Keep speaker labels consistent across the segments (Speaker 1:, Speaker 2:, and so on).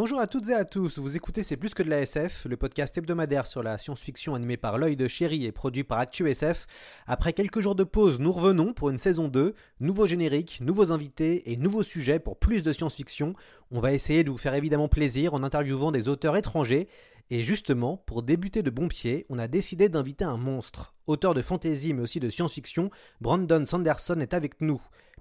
Speaker 1: Bonjour à toutes et à tous, vous écoutez C'est plus que de la SF, le podcast hebdomadaire sur la science-fiction animé par l'œil de chéri et produit par ActuSF. Après quelques jours de pause, nous revenons pour une saison 2, nouveau générique, nouveaux invités et nouveaux sujets pour plus de science-fiction. On va essayer de vous faire évidemment plaisir en interviewant des auteurs étrangers. Et justement, pour débuter de bon pied, on a décidé d'inviter un monstre. Auteur de fantasy mais aussi de science-fiction, Brandon Sanderson est avec nous.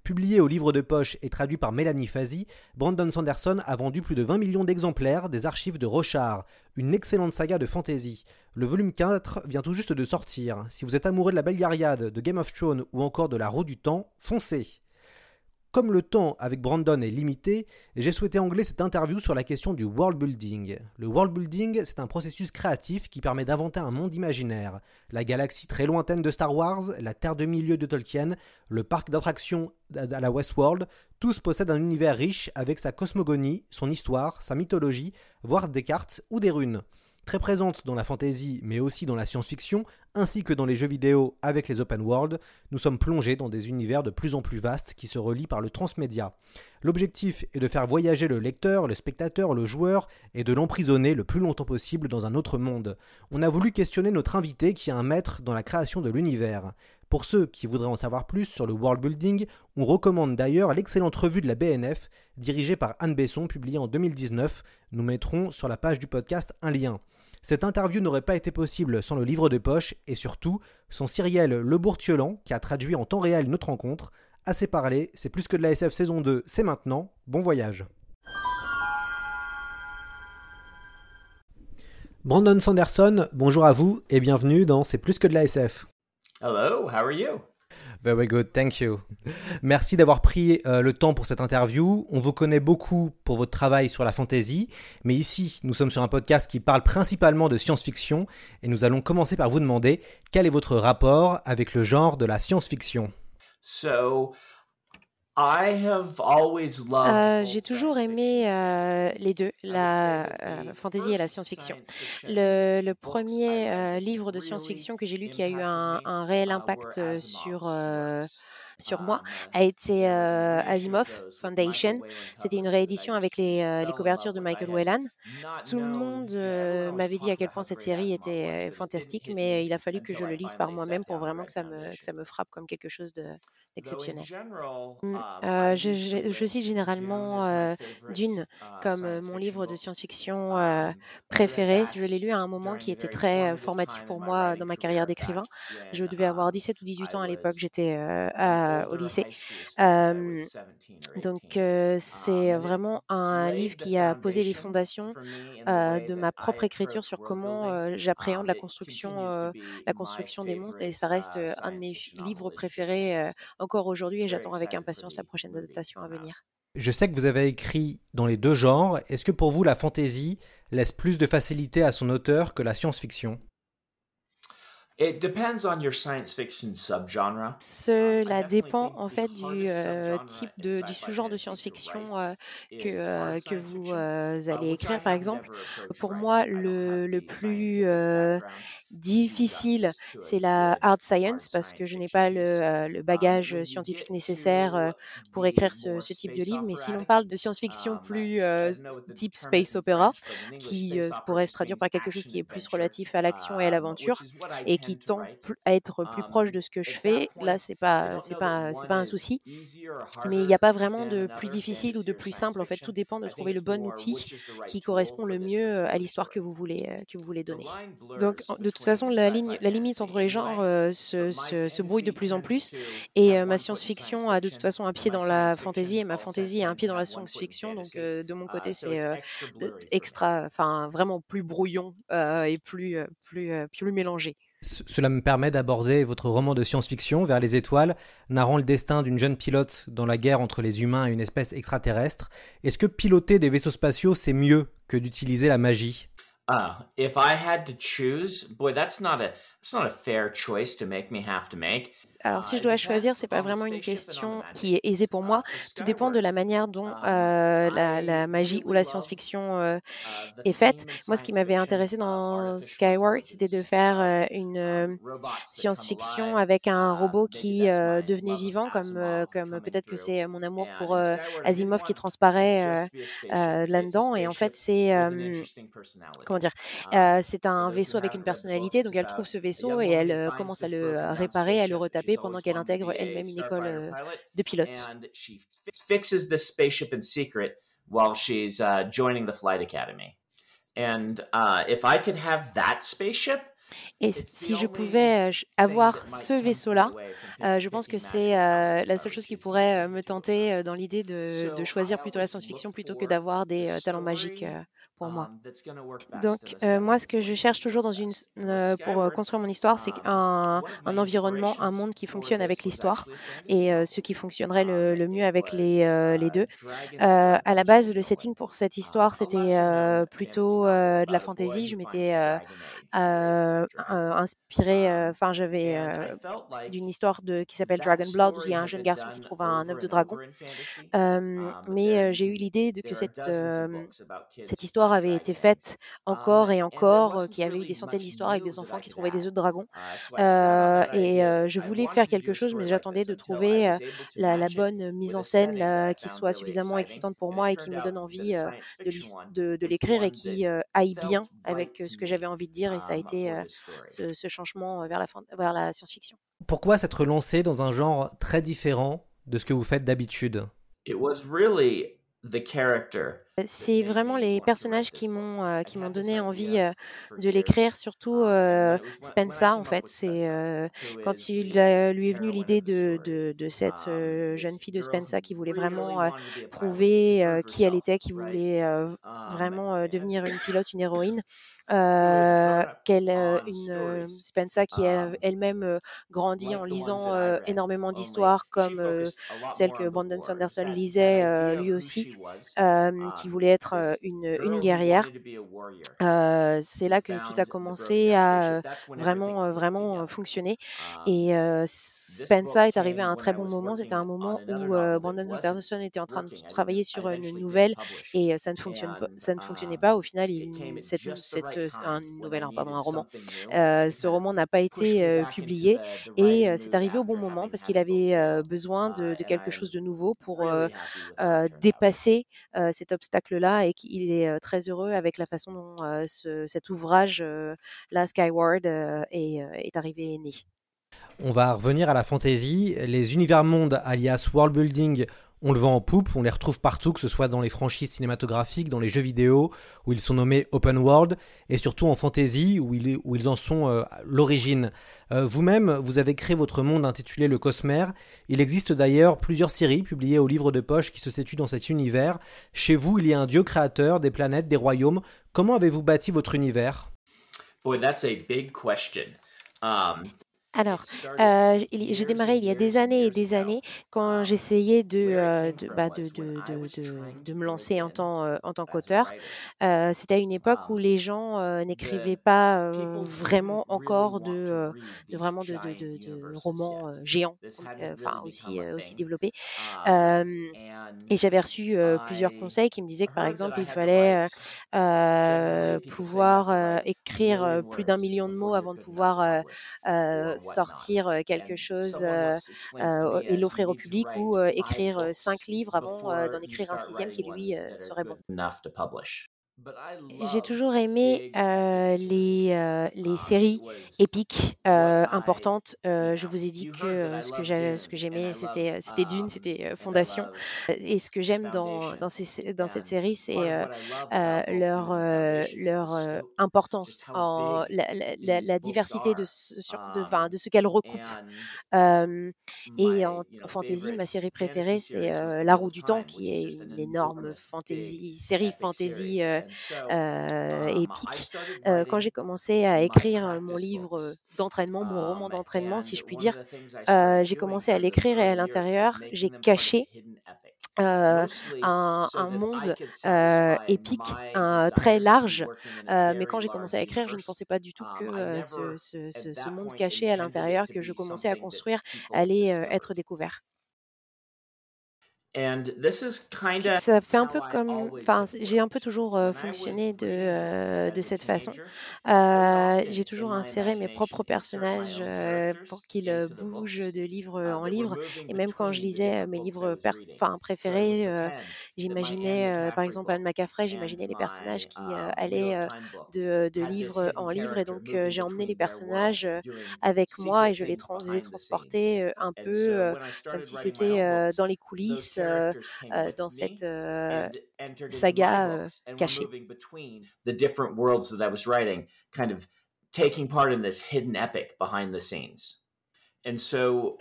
Speaker 1: Publié au livre de poche et traduit par Mélanie Fazi, Brandon Sanderson a vendu plus de 20 millions d'exemplaires des archives de Rochard, une excellente saga de fantasy. Le volume 4 vient tout juste de sortir. Si vous êtes amoureux de la Belgariade, de Game of Thrones ou encore de la Roue du Temps, foncez comme le temps avec Brandon est limité, j'ai souhaité angler cette interview sur la question du world building. Le world building, c'est un processus créatif qui permet d'inventer un monde imaginaire. La galaxie très lointaine de Star Wars, la Terre de milieu de Tolkien, le parc d'attractions à la Westworld, tous possèdent un univers riche avec sa cosmogonie, son histoire, sa mythologie, voire des cartes ou des runes. Très présente dans la fantasy mais aussi dans la science-fiction, ainsi que dans les jeux vidéo avec les open world, nous sommes plongés dans des univers de plus en plus vastes qui se relient par le transmédia. L'objectif est de faire voyager le lecteur, le spectateur, le joueur et de l'emprisonner le plus longtemps possible dans un autre monde. On a voulu questionner notre invité qui est un maître dans la création de l'univers. Pour ceux qui voudraient en savoir plus sur le world building, on recommande d'ailleurs l'excellente revue de la BNF, dirigée par Anne Besson, publiée en 2019. Nous mettrons sur la page du podcast un lien. Cette interview n'aurait pas été possible sans le livre de poche et surtout sans Cyrielle Lebourtiolan qui a traduit en temps réel notre rencontre. Assez parlé, c'est plus que de la SF saison 2, c'est maintenant. Bon voyage. Brandon Sanderson, bonjour à vous et bienvenue dans C'est plus que de la SF.
Speaker 2: Hello, how are you?
Speaker 1: Very good, thank you. Merci d'avoir pris euh, le temps pour cette interview. On vous connaît beaucoup pour votre travail sur la fantasy, mais ici, nous sommes sur un podcast qui parle principalement de science-fiction et nous allons commencer par vous demander quel est votre rapport avec le genre de la science-fiction.
Speaker 2: So,
Speaker 3: euh, J'ai toujours aimé euh, les deux, la euh, fantasy et la science-fiction. Le, le, premier livre de science-fiction que j'ai lu qui a eu un, un réel impact sur sur moi a été euh, Asimov Foundation. C'était une réédition avec les, euh, les, couvertures de Michael Whelan. Tout le monde euh, m'avait dit à quel point cette série était fantastique, mais il a fallu que je le lise par moi-même pour vraiment que ça me, que ça me frappe comme quelque chose d'exceptionnel. Mm, euh, je, je, je, cite généralement Dune comme mon livre de science-fiction préféré. Je l'ai lu à un moment qui était très formatif pour moi dans ma carrière d'écrivain. Je devais avoir 17 ou 18 ans à l'époque. J'étais à au lycée. Euh, donc euh, c'est vraiment un livre qui a posé les fondations euh, de ma propre écriture sur comment j'appréhende la construction, la construction des mondes et ça reste un de mes livres préférés encore aujourd'hui et j'attends avec impatience la prochaine adaptation à venir.
Speaker 1: Je sais que vous avez écrit dans les deux genres. Est-ce que pour vous la fantasy laisse plus de facilité à son auteur que la science-fiction?
Speaker 2: It depends on your science fiction subgenre.
Speaker 3: Cela dépend en fait du euh, type de du sous-genre de science-fiction euh, que euh, que vous uh, allez écrire par exemple. Pour moi, le, le plus difficile, c'est la hard science parce que je n'ai pas le, le, bagage scientifique nécessaire pour écrire ce, ce, type de livre. Mais si l'on parle de science-fiction um, plus type space opera, qui pourrait se traduire par quelque chose qui est plus relatif à l'action et à l'aventure et qui qui tend à être plus proche de ce que je fais, là, c'est pas, c'est pas, c'est pas un souci. Mais il n'y a pas vraiment de plus difficile ou de plus simple. En fait, tout dépend de trouver le bon outil qui correspond le mieux à l'histoire que vous voulez, que vous voulez donner. Donc, de toute façon, la ligne, la limite entre les genres se, se, se, brouille de plus en plus. Et ma science-fiction a de toute façon un pied dans la fantasy et ma fantasy a un pied dans la science-fiction. Donc, de mon côté, c'est extra, enfin, vraiment plus brouillon et plus, plus, plus mélangé.
Speaker 1: Cela me permet d'aborder votre roman de science-fiction, Vers les étoiles, narrant le destin d'une jeune pilote dans la guerre entre les humains et une espèce extraterrestre. Est-ce que piloter des vaisseaux spatiaux, c'est mieux que d'utiliser la magie?
Speaker 2: Ah, if I had to choose, boy, that's not a that's not a fair choice to make me have to make.
Speaker 3: Alors, si je dois choisir, c'est pas vraiment une question qui est aisée pour moi. Tout dépend de la manière dont euh, la, la, magie ou la science-fiction euh, est faite. Moi, ce qui m'avait intéressé dans Skyward, c'était de faire euh, une science-fiction avec un robot qui devenait vivant, comme, comme peut-être que c'est mon amour pour Asimov qui transparaît là-dedans. Et en fait, c'est comment dire C'est un vaisseau avec une personnalité. Donc, elle trouve ce vaisseau et elle commence à le réparer, à le retaper pendant qu'elle intègre elle-même une école euh, de pilote.
Speaker 2: fixes the spaceship in secret while she's uh, joining the flight academy. And uh, if I could have that spaceship,
Speaker 3: et si je pouvais avoir ce vaisseau-là, euh, je pense que c'est euh, la seule chose qui pourrait me tenter dans l'idée de, de, choisir plutôt la science-fiction plutôt que d'avoir des talents magiques pour moi. Um, Donc, euh, moi, ce que je cherche toujours dans une, euh, pour euh, construire mon histoire, c'est un, un, environnement, un monde qui fonctionne avec l'histoire et ce qui fonctionnerait le, le mieux avec les, les deux. à la base, le setting pour cette histoire, c'était plutôt de la fantasy. Je m'étais inspiré, enfin, j'avais d'une histoire de, qui s'appelle Dragon Blood, où il y a un jeune garçon qui trouve un œuf de dragon. Um, mais j'ai eu l'idée de que cette, cette histoire avait été faite encore et encore, qu'il y avait eu des centaines d'histoires avec des enfants qui trouvaient des œufs de dragon. Euh, et je voulais faire quelque chose, mais j'attendais de trouver la, la, bonne mise en scène qui soit suffisamment excitante pour moi et qui me donne envie de, de, de l'écrire et qui aille bien avec ce que j'avais envie de dire. Et ça a été ce, ce, changement vers la, vers la science-fiction.
Speaker 1: Pourquoi s'être lancé dans un genre très différent de ce que vous faites d'habitude?
Speaker 2: It was really the character
Speaker 3: c'est vraiment les personnages qui m'ont euh, qui m'ont donné envie euh, de l'écrire, surtout euh, Spencer en fait. C'est quand il lui est venu l'idée de, de, de, cette jeune fille de Spencer qui voulait vraiment prouver qui elle était, qui voulait vraiment devenir une pilote, une héroïne. qu'elle une Spencer qui elle-même grandit en lisant énormément d'histoires comme celle que Brandon Sanderson lisait lui aussi, qui voulait être une, une guerrière. Euh, c'est là que tout a commencé à vraiment, vraiment fonctionner. Et Spencer est arrivé à un très bon moment. C'était un moment où Brandon Sanderson était en train de travailler sur une nouvelle et ça ne, fonctionne pas, ça ne fonctionnait pas. Au final, il, cette, cette, un, nouvelle, pardon, un roman. ce roman n'a pas été publié et c'est arrivé au bon moment parce qu'il avait besoin de, de, quelque chose de nouveau pour dépasser cet obstacle là et qu'il est très heureux avec la façon dont cet ouvrage, la Skyward, est, est arrivé et né.
Speaker 1: On va revenir à la fantasy. Les univers mondes, alias world building, on le vend en poupe, on les retrouve partout, que ce soit dans les franchises cinématographiques, dans les jeux vidéo, où ils sont nommés open world, et surtout en fantasy, où ils, en sont euh, l'origine. Euh, vous-même, vous avez créé votre monde intitulé Le Cosmère. Il existe d'ailleurs plusieurs séries publiées au livre de poche qui se situent dans cet univers. Chez vous, il y a un dieu créateur, des planètes, des royaumes. Comment avez-vous bâti votre univers?
Speaker 2: Boy, that's a big question. Um,
Speaker 3: alors, euh, j'ai démarré il y a des années et des années quand j'essayais de, euh, de, bah, de, de, me lancer en tant, euh, en tant qu'auteur. C'était à une époque où les gens n'écrivaient pas vraiment encore de, de vraiment de, de, de, romans géants, enfin aussi, aussi développés. et j'avais reçu plusieurs conseils qui me disaient que par exemple il fallait pouvoir écrire plus d'un million de mots avant de pouvoir sortir quelque chose et l'offrir au public ou écrire cinq livres avant d'en écrire un sixième qui lui serait bon. J'ai toujours aimé euh, les, euh, les séries épiques euh, importantes. Je vous ai dit que ce que j'ai- ce que j'aimais, c'était c'était Dune, c'était euh, Fondation. Et ce que j'aime dans, dans, ces, dans cette série, c'est leur, leur importance, en, la, la- diversité de ce, de, enfin, de ce qu'elle recoupe. Euh, et en, en fantasy, ma série préférée, c'est La Roue du Temps, qui est une énorme fantasy, série fantasy euh, épique. Euh, quand j'ai commencé à écrire mon livre d'entraînement, mon roman d'entraînement, si je puis dire, j'ai commencé à l'écrire et à l'intérieur, j'ai caché euh, un, un monde euh, épique, un, très large. Euh, mais quand j'ai commencé à écrire, je ne pensais pas du tout que euh, ce, ce- ce- ce monde caché à l'intérieur que je commençais à construire allait être découvert. Ça fait un peu comme, enfin, j'ai un peu toujours euh, fonctionné de, euh, de cette façon. Euh, j'ai toujours inséré mes propres personnages pour qu'ils bougent de livre en livre. Et même quand je lisais mes livres enfin, préférés, j'imaginais, par exemple, Anne McCaffrey, j'imaginais les personnages qui euh, allaient de, de livre en livre. Et donc, j'ai emmené les personnages avec moi et je les, trans les ai transportés un peu comme si c'était dans les coulisses, Uh, uh, dans cette euh, saga cachée.
Speaker 2: the different worlds that I was writing, kind of taking part in this hidden epic behind the scenes. And so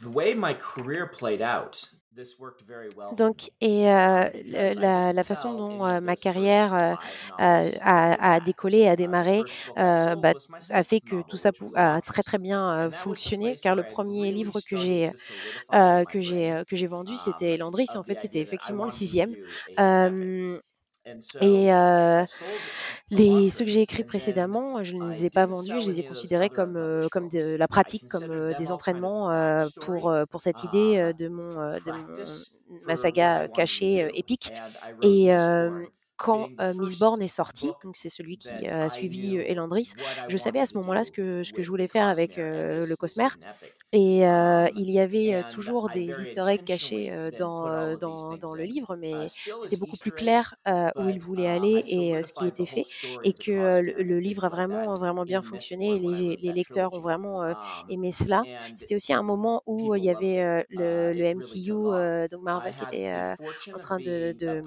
Speaker 2: the way my career played out, this worked very well.
Speaker 3: Donc, et euh, la, la façon dont euh, ma carrière euh, a, a- décollé, a démarré, bah, a fait que tout ça a très très bien euh, fonctionné. Car le premier livre que j'ai que j'ai que j'ai vendu, c'était Landry. Et en fait, c'était effectivement le sixième. Et euh, les, ceux que j'ai écrits précédemment, je ne les ai pas vendus, je les ai considérés comme, euh, comme de la pratique, comme euh, des entraînements pour, pour cette idée euh, de, mon, de mon, ma saga cachée épique. Et quand euh, Miss Born est sorti, donc c'est celui qui a suivi euh, Elandris, je savais à ce moment-là ce que, ce que je voulais faire avec euh, le Cosmer. Et euh, il y avait euh, toujours des easter eggs cachés euh, dans, euh, dans, dans le livre, mais c'était beaucoup plus clair euh, où il voulait aller et euh, ce qui était fait. Et que euh, le, le livre a vraiment, vraiment bien fonctionné et les, les lecteurs ont vraiment euh, aimé cela. C'était aussi un moment où euh, il y avait euh, le, le MCU, euh, donc Marvel, qui était euh, en train de, de,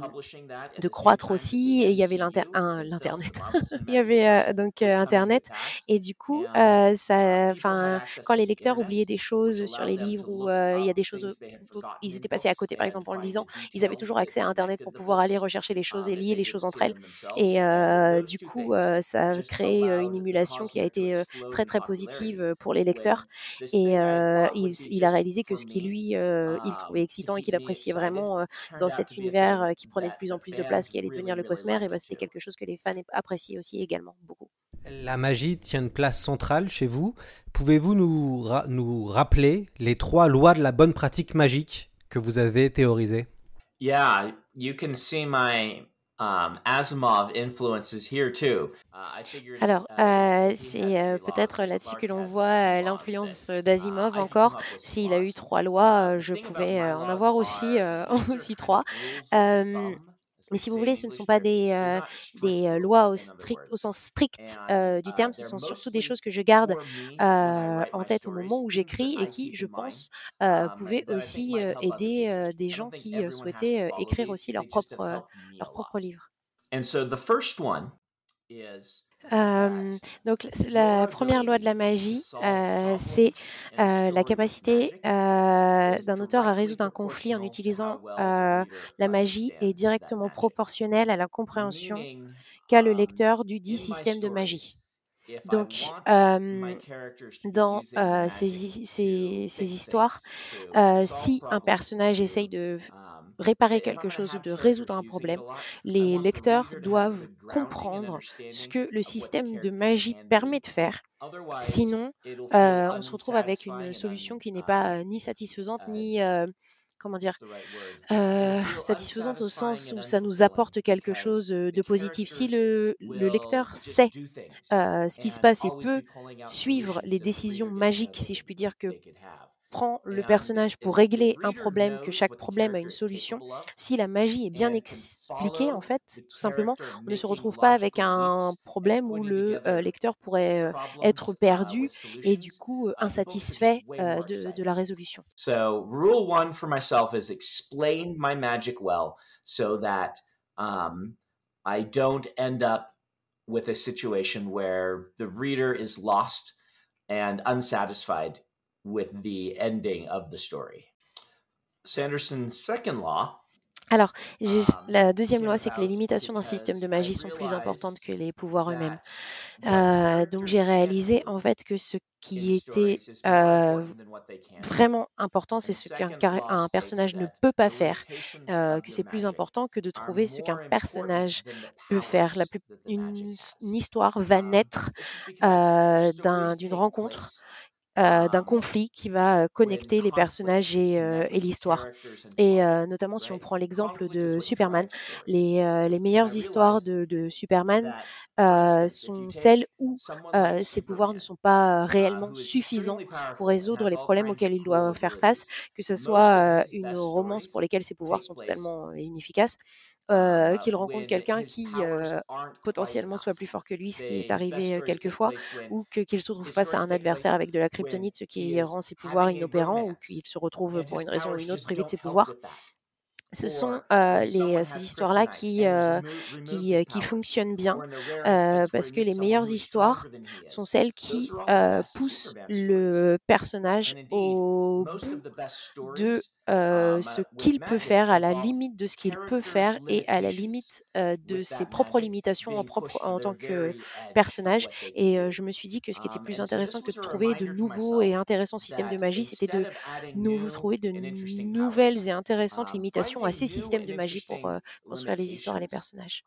Speaker 3: de croître aussi. Et il y avait l'Internet. il y avait euh, donc euh, Internet. Et du coup, euh, quand les lecteurs oubliaient des choses sur les livres ou il y a des choses ils étaient passés à côté, par exemple en le lisant, ils avaient toujours accès à Internet pour pouvoir aller rechercher les choses et lier les choses entre elles. Et du coup, ça a créé une émulation qui a été très très positive pour les lecteurs. Et il, il a réalisé que ce qui lui, il trouvait excitant et qu'il appréciait vraiment dans cet univers qui prenait de plus en plus de place, qui allait devenir le Cosmer, et ben, c'était quelque chose que les fans appréciaient aussi également beaucoup.
Speaker 1: La magie tient une place centrale chez vous. Pouvez-vous nous, ra- nous rappeler les trois lois de la bonne pratique magique que vous avez théorisées?
Speaker 2: Yeah, you can see my um, Asimov influences here too. Uh, I figured,
Speaker 3: Alors,
Speaker 2: uh,
Speaker 3: euh, c'est euh, peut-être là-dessus que l'on voit euh, l'influence d'Asimov
Speaker 2: uh, I can
Speaker 3: encore. S'il a eu trois lois, je pouvais en
Speaker 2: laws
Speaker 3: avoir aussi, euh, trois. Mais si vous voulez, ce ne sont pas des, euh, des euh, lois au, strict, sens strict euh, du terme. Ce sont surtout des choses que je garde en tête au moment où j'écris et qui, je pense,
Speaker 2: um,
Speaker 3: pouvaient aussi aider des gens qui souhaitaient écrire aussi leur propre, leur propre livre. Euh, donc la- première loi de la magie, euh, c'est euh, la capacité euh, d'un auteur à résoudre un conflit en utilisant la magie est directement proportionnelle à la compréhension qu'a le lecteur du dit système de magie. Donc, euh, dans ces, hi- ces- ces histoires, si un personnage essaye de réparer quelque chose ou de résoudre un problème, les lecteurs doivent comprendre ce que le système de magie permet de faire. Sinon, euh, on se retrouve avec une solution qui n'est pas euh, ni satisfaisante ni euh, comment dire euh, satisfaisante au sens où ça nous apporte quelque chose euh, de positif. Si le, le lecteur sait euh, ce qui se passe et peut suivre les décisions magiques, si je puis dire, que prend le personnage pour régler un problème, que chaque problème a une solution, si la magie est bien expliquée, en fait, tout simplement, on ne se retrouve pas avec un problème où le lecteur pourrait être perdu et du coup insatisfait de, de la résolution.
Speaker 2: So, rule one for myself is explain my magic well so that um, I don't end up with a situation where the reader is lost and unsatisfied with the ending of the story. Sanderson's second law
Speaker 3: Alors, la deuxième loi, c'est que les limitations d'un système de magie sont plus importantes que les pouvoirs eux-mêmes. Euh, donc, j'ai réalisé en fait que ce qui était euh, vraiment important, c'est ce qu'un personnage ne peut pas faire, euh, que c'est plus important que de trouver ce qu'un personnage peut faire. La plus, une, une, histoire va naître d'une rencontre euh, d'un conflit qui va connecter les personnages et, et l'histoire. Et notamment si on prend l'exemple de Superman, les, les meilleures histoires de, de Superman sont celles où ses pouvoirs ne sont pas réellement suffisants pour résoudre les problèmes auxquels il doit faire face, que ce soit une romance pour lesquelles ses pouvoirs sont totalement inefficaces, euh, qu'il rencontre quelqu'un qui euh, potentiellement soit plus fort que lui, ce qui est arrivé quelquefois, ou qu'il se retrouve face à un adversaire avec de la kryptonite, ce qui rend ses pouvoirs inopérants, ou qu'il se retrouve pour une raison ou une autre privé de ses pouvoirs. ce sont euh, les, ces histoires-là qui, euh, qui, qui, fonctionnent bien euh, parce que les meilleures histoires sont celles qui poussent le personnage au bout de euh, ce qu'il peut faire, à la limite de ce qu'il peut faire et à la limite euh, de ses propres limitations en, propre, en tant que personnage. Et euh, je me suis dit que ce qui était plus intéressant que de trouver de nouveaux et intéressants systèmes de magie, c'était de nous trouver de nouvelles et intéressantes limitations à ces systèmes de magie pour construire les histoires et les personnages.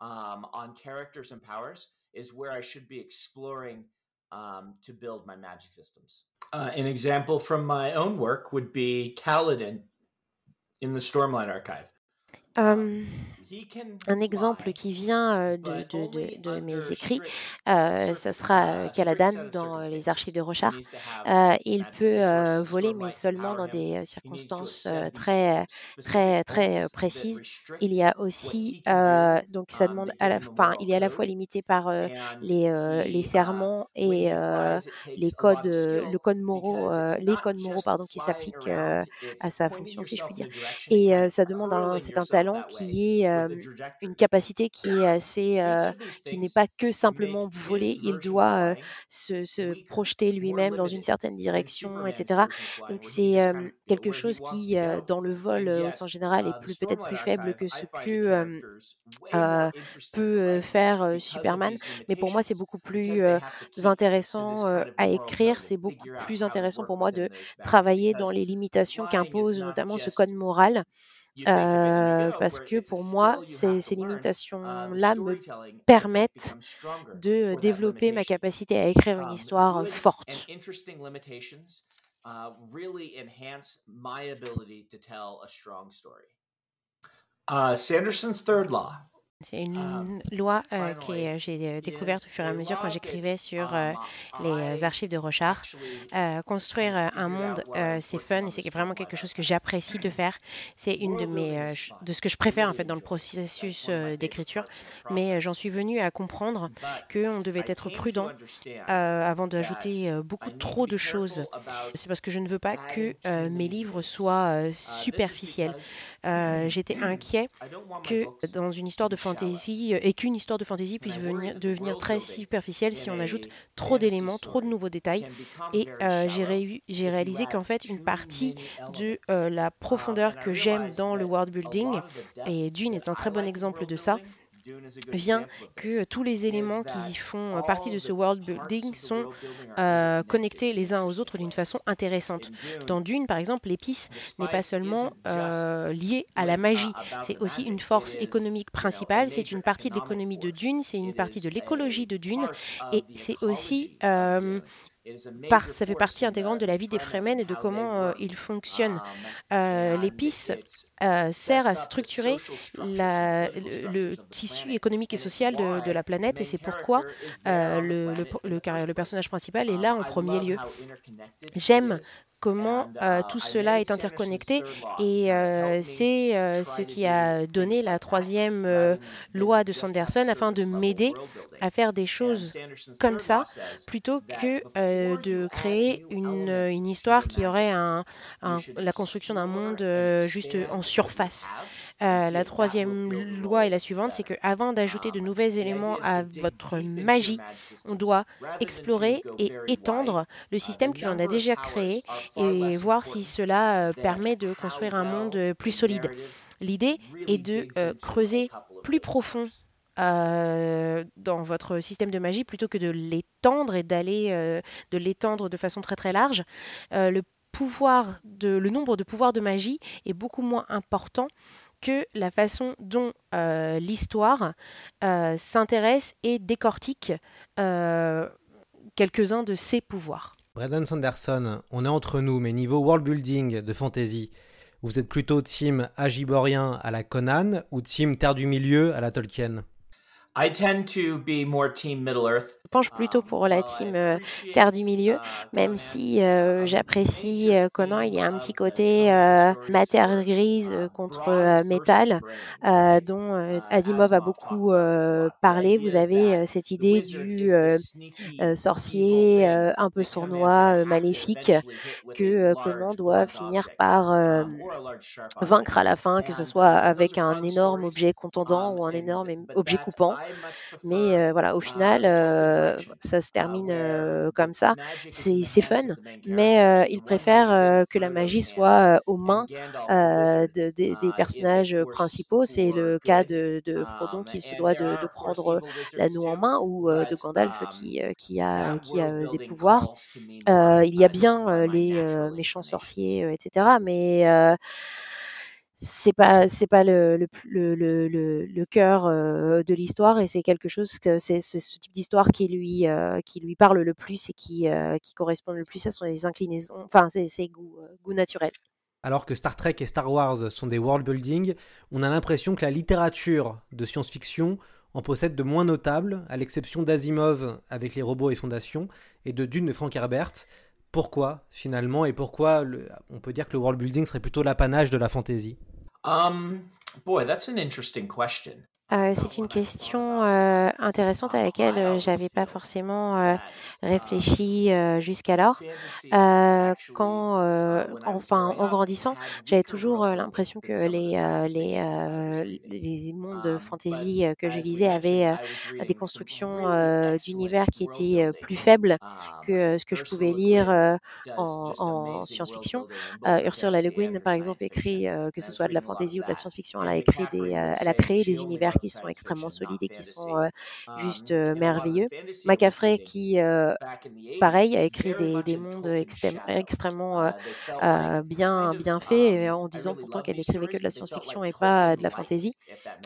Speaker 2: Um, to build my magic systems. Uh, an example from my own work would be Kaladin in the Stormlight Archive.
Speaker 3: Um, un exemple qui vient de, de, de, de mes écrits, euh, ce sera Caladan dans les archives de Rochard. Euh, il peut voler, mais seulement dans des circonstances très, très, très précises. Il y a aussi, donc ça demande, à la, enfin, il est à la fois limité par les, les sermons et les codes, le code moraux, les codes moraux, pardon, qui s'appliquent à sa fonction, si je puis dire. Et ça demande, c'est un talent qui est une capacité qui est assez, qui n'est pas que simplement voler, il doit se, projeter lui-même dans une certaine direction, etc. Donc c'est quelque chose qui, dans le vol au sens général, est plus peut-être plus faible que ce que peut faire Superman. Mais pour moi, c'est beaucoup plus intéressant à écrire. C'est beaucoup plus intéressant pour moi de travailler dans les limitations qu'impose notamment ce code moral. Euh, parce que pour moi, ces, ces limitations-là me permettent de développer ma capacité à écrire une histoire forte.
Speaker 2: Uh, Sanderson's third law
Speaker 3: c'est une loi euh, que euh, j'ai euh, découverte au fur et à mesure quand j'écrivais sur les archives de Rochard. construire un monde, c'est fun et c'est vraiment quelque chose que j'apprécie de faire. C'est une de mes, de ce que je préfère en fait dans le processus d'écriture. Mais j'en suis venue à comprendre qu'on devait être prudent avant d'ajouter beaucoup trop de choses. C'est parce que je ne veux pas que mes livres soient superficiels. J'étais inquiet que dans une histoire de fantasy euh, et qu'une histoire de fantasy puisse venir, devenir très superficielle si on ajoute trop d'éléments, trop de nouveaux détails. Et euh, j'ai réalisé qu'en fait, une partie de euh, la profondeur que j'aime dans le world building, et Dune est un très bon exemple de ça, vient que tous les éléments qui font partie de ce world building sont euh, connectés les uns aux autres d'une façon intéressante. Dans Dune, par exemple, l'épice n'est pas seulement euh, liée à la magie, c'est aussi une force économique principale, c'est une partie de l'économie de Dune, c'est une partie de l'écologie de Dune, et c'est aussi euh, ça fait partie intégrante de la vie des Fremen et de comment euh, ils fonctionnent. Euh, L'épice euh, sert à structurer le, tissu économique et social de, la planète et c'est pourquoi le, le, personnage principal est là en premier lieu. J'aime comment tout cela est interconnecté. Et c'est ce qui a donné la troisième loi de Sanderson afin de m'aider à faire des choses comme ça plutôt que de créer une, une, histoire qui aurait un, la construction d'un monde juste en surface. Euh, la troisième loi est la suivante, c'est qu'avant d'ajouter de nouveaux éléments à votre magie, on doit explorer et étendre le système que l'on a déjà créé et voir si cela euh, permet de construire un monde plus solide. L'idée est de euh, creuser plus profond dans votre système de magie plutôt que de l'étendre et d'aller de l'étendre de façon très très large. le pouvoir de le nombre de pouvoirs de magie est beaucoup moins important que la façon dont euh, l'histoire euh, s'intéresse et décortique euh, quelques-uns de ses pouvoirs.
Speaker 1: Brandon Sanderson, on est entre nous, mais niveau world building de fantasy, vous êtes plutôt team agiborien à la Conan ou team Terre du Milieu à la Tolkien?
Speaker 2: I tend to be more team Middle Earth.
Speaker 3: Penche plutôt pour la team euh, Terre du Milieu, même si euh, j'apprécie euh, Conan, il y a un petit côté matière grise contre métal, dont Adimov a beaucoup parlé. Vous avez cette idée du sorcier un peu sournois, maléfique, que Conan doit finir par vaincre à la fin, que ce soit avec un énorme objet contondant ou un énorme objet coupant. Mais voilà, au final, euh, ça se termine euh, comme ça. C'est fun, mais euh, il préfère que la magie soit aux mains des personnages principaux. C'est le cas de, Frodon qui se doit de, prendre l'anneau en main ou de Gandalf qui, qui, a, qui a des pouvoirs. il y a bien les méchants sorciers, etc. Mais c'est pas c'est pas le le, le, le, le cœur euh, de l'histoire et c'est quelque chose c'est ce type d'histoire qui lui euh, qui lui parle le plus et qui euh, qui correspond le plus à son inclinaisons enfin ses, ses goûts, goûts naturels.
Speaker 1: Alors que Star Trek et Star Wars sont des world building, on a l'impression que la littérature de science-fiction en possède de moins notables, à l'exception d'Asimov avec les robots et fondations et de Dune de Frank Herbert pourquoi finalement et pourquoi on peut dire que le world building serait plutôt l'apanage de la fantasy?
Speaker 2: Um, Boy, that's an interesting question.
Speaker 3: Euh, c'est une question euh, intéressante à laquelle euh, j'avais pas forcément réfléchi jusqu'alors. quand, enfin, en grandissant, j'avais toujours l'impression que les les les mondes de fantasy que je lisais avaient des constructions d'univers qui étaient plus faibles que ce que je pouvais lire en, en science-fiction. Ursula Le Guin, par exemple, écrit que ce soit de la fantasy ou de la science-fiction, elle a écrit des, elle a créé des univers qui sont extrêmement solides et qui sont euh, juste euh, merveilleux. Macafrey qui, euh, pareil, a écrit des, des mondes extrêmement bien, bien faits en disant pourtant qu'elle écrivait que de la science-fiction et pas de la fantasy.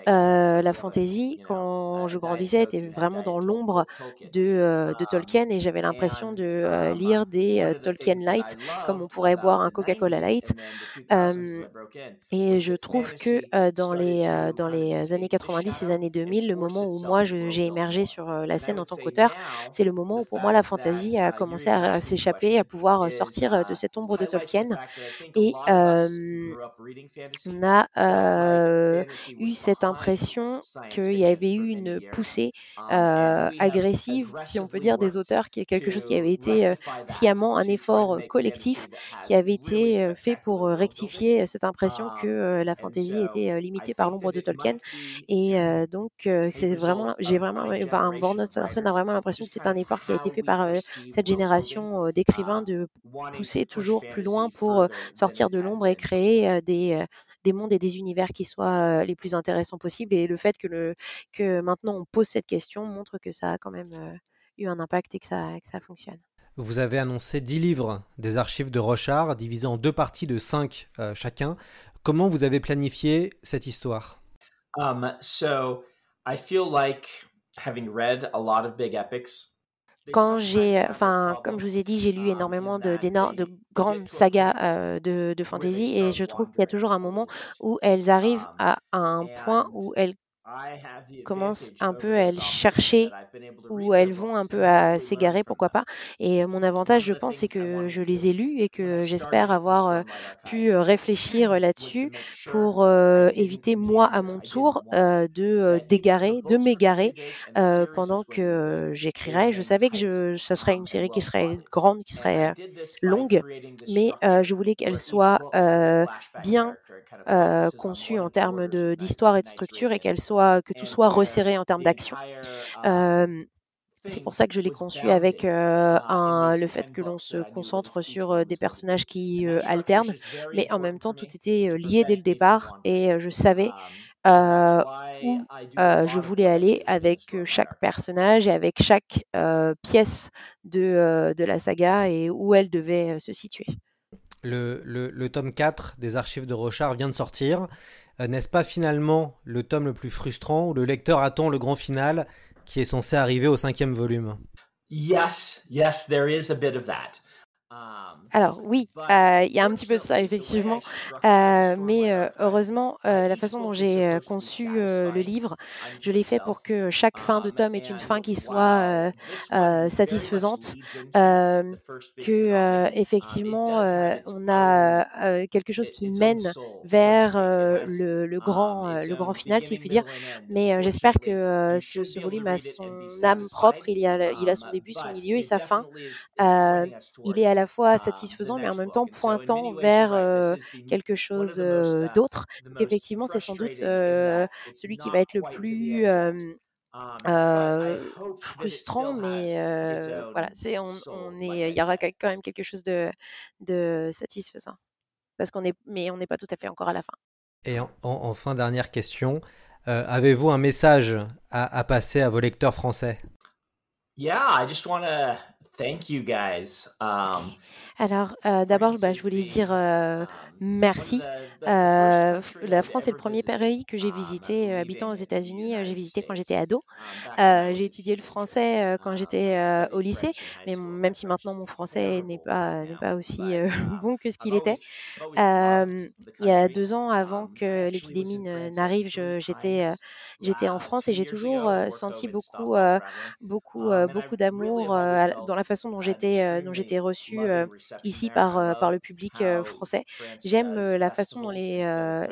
Speaker 3: la fantasy, quand je grandissais, était vraiment dans l'ombre de, de, Tolkien et j'avais l'impression de lire des Tolkien Light comme on pourrait boire un Coca-Cola Light. et je trouve que dans, les, dans les années 90 ces années 2000, le moment où moi j'ai émergé sur la scène en tant qu'auteur, c'est le moment où pour moi la fantaisie a commencé à, s'échapper, à pouvoir sortir de cette ombre de Tolkien. Et on a eu cette impression qu'il y avait eu une poussée agressive, si on peut dire, des auteurs, qui est quelque chose qui avait été sciemment un effort collectif qui avait été fait pour rectifier cette impression que la fantaisie était limitée par l'ombre de Tolkien. Et donc, c'est vraiment, j'ai vraiment, enfin, Born Sanderson a vraiment l'impression que c'est un effort qui a été fait par cette génération d'écrivains de pousser toujours plus loin pour sortir de l'ombre et créer des des mondes et des univers qui soient les plus intéressants possibles. Et le fait que, le, que maintenant on pose cette question montre que ça a quand même eu un impact et que ça, que ça fonctionne.
Speaker 1: Vous avez annoncé 10 livres des archives de Rochard, divisés en deux parties de 5 chacun. Comment vous avez planifié cette histoire?
Speaker 2: Um, so I feel like having read a lot of big epics.
Speaker 3: Quand j'ai, enfin, comme je vous ai dit, j'ai lu énormément de, de grandes sagas euh, de, de fantasy et je trouve qu'il y a toujours un moment où elles arrivent à, à un point où elles commencent un peu à chercher ou elles vont un peu à s'égarer, pourquoi pas. Et mon avantage, je pense, c'est que je les ai lus et que j'espère avoir pu réfléchir là-dessus pour éviter moi à mon tour de d'égarer, de m'égarer pendant que j'écrirais. Je savais que je, ça serait une série qui serait grande, qui serait longue, mais je voulais qu'elle soit bien conçue en termes d'histoire et de structure et qu'elle soit que tout soit resserré en termes d'action. c'est pour ça que je l'ai conçu avec un, le fait que l'on se concentre sur des personnages qui alternent, mais en même temps tout était lié dès le départ et je savais où je voulais aller avec chaque personnage et avec chaque pièce de, de, la saga et où elle devait se situer.
Speaker 1: Le, le, le, tome 4 des archives de Rochard vient de sortir. Euh, n'est-ce pas finalement le tome le plus frustrant où le lecteur attend le grand final qui est censé arriver au cinquième volume?
Speaker 2: Yes, yes, there is a bit of that.
Speaker 3: Alors oui, euh, il y a un petit peu de ça effectivement, euh, mais euh, heureusement, la façon dont j'ai conçu le livre, je l'ai fait pour que chaque fin de tome ait une fin qui soit satisfaisante, que effectivement on a quelque chose qui mène vers le, grand, le grand final, si je puis dire. Mais j'espère que ce, volume a son âme propre, il, a, il a son début, son milieu et sa fin. il est à la fois satisfaisant, mais en même temps pointant vers euh, quelque chose euh, d'autre. Effectivement, c'est sans doute euh, celui qui va être le plus frustrant, mais voilà, c'est on, est, il y aura quand même quelque chose de, de satisfaisant. Parce qu'on est, mais on n'est pas tout à fait encore à la fin.
Speaker 1: Et en, fin dernière question, avez-vous un message à, à, passer à vos lecteurs français?
Speaker 2: Yeah, I just want to thank you guys. Um,
Speaker 3: alors, euh, d'abord, bah, je voulais dire euh, merci. Euh, la France est le premier pays que j'ai visité habitant aux États-Unis. J'ai visité quand j'étais ado. j'ai étudié le français quand j'étais au lycée, mais même si maintenant mon français n'est pas, pas aussi bon que ce qu'il était. il y a deux ans, avant que l'épidémie n'arrive, j'étais j'étais en France et j'ai toujours senti beaucoup, beaucoup, beaucoup d'amour dans la façon dont j'étais, dont j'étais reçue ici par, euh, par le public euh, français. J'aime euh, la façon dont les,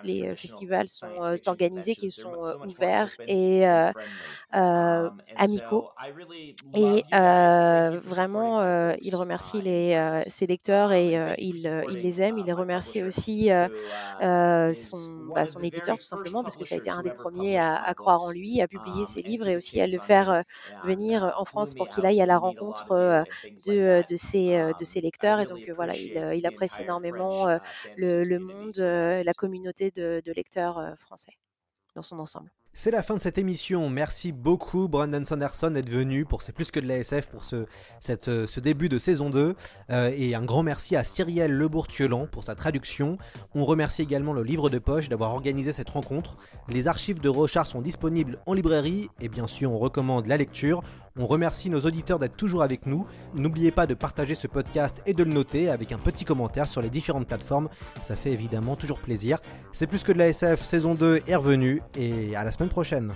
Speaker 3: les festivals sont organisés, qu'ils sont ouverts et amicaux. Et vraiment, il remercie les, ses lecteurs et il, il, les aime. Il les remercie aussi son, bah, son éditeur, tout simplement, parce que ça a été un des premiers à, croire en lui, à publier ses livres et aussi à le faire venir en France pour qu'il aille à la rencontre de, de, ses, de ses lecteurs. Et donc voilà, il, euh, apprécie énormément euh, le, monde, euh, la communauté de, lecteurs français dans son ensemble.
Speaker 1: C'est la fin de cette émission. Merci beaucoup Brandon Sanderson d'être venu pour C'est plus que de la SF pour ce, cette, ce début de saison 2. et un grand merci à Cyrielle Lebourtiolan pour sa traduction. On remercie également le livre de poche d'avoir organisé cette rencontre. Les archives de Rochard sont disponibles en librairie et bien sûr on recommande la lecture. On remercie nos auditeurs d'être toujours avec nous. N'oubliez pas de partager ce podcast et de le noter avec un petit commentaire sur les différentes plateformes. Ça fait évidemment toujours plaisir. C'est plus que de la SF, saison 2 est revenue et à la semaine prochaine.